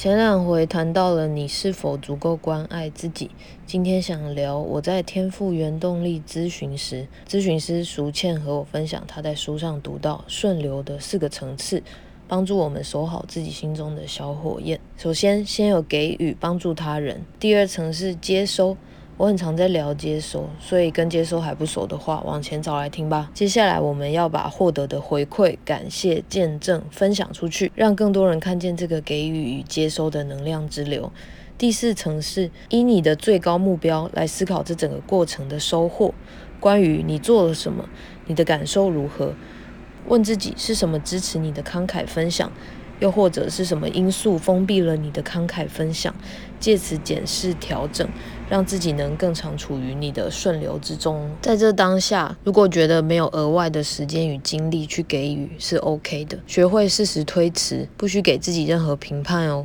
前两回谈到了你是否足够关爱自己，今天想聊我在天赋原动力咨询时，咨询师苏倩和我分享她在书上读到顺流的四个层次，帮助我们守好自己心中的小火焰。首先，先有给予帮助他人，第二层是接收。我很常在聊接收，所以跟接收还不熟的话，往前找来听吧。接下来我们要把获得的回馈、感谢、见证分享出去，让更多人看见这个给予与接收的能量之流。第四层是以你的最高目标来思考这整个过程的收获，关于你做了什么，你的感受如何？问自己是什么支持你的慷慨分享。又或者是什么因素封闭了你的慷慨分享，借此检视调整，让自己能更常处于你的顺流之中。在这当下，如果觉得没有额外的时间与精力去给予，是 OK 的。学会适时推辞，不需给自己任何评判哦。